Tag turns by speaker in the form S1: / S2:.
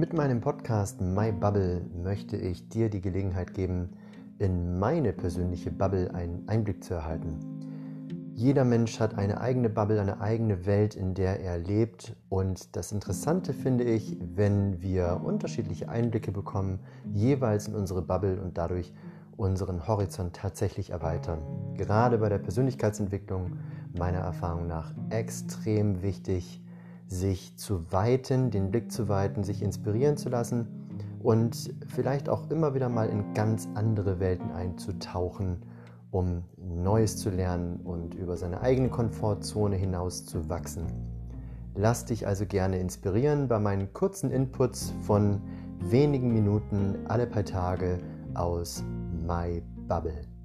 S1: Mit meinem Podcast My Bubble möchte ich dir die Gelegenheit geben, in meine persönliche Bubble einen Einblick zu erhalten. Jeder Mensch hat eine eigene Bubble, eine eigene Welt, in der er lebt. Und das Interessante finde ich, wenn wir unterschiedliche Einblicke bekommen, jeweils in unsere Bubble und dadurch unseren Horizont tatsächlich erweitern. Gerade bei der Persönlichkeitsentwicklung meiner Erfahrung nach extrem wichtig, sich zu weiten, den Blick zu weiten, sich inspirieren zu lassen und vielleicht auch immer wieder mal in ganz andere Welten einzutauchen, um Neues zu lernen und über seine eigene Komfortzone hinaus zu wachsen. Lass dich also gerne inspirieren bei meinen kurzen Inputs von wenigen Minuten alle paar Tage aus My Bubble.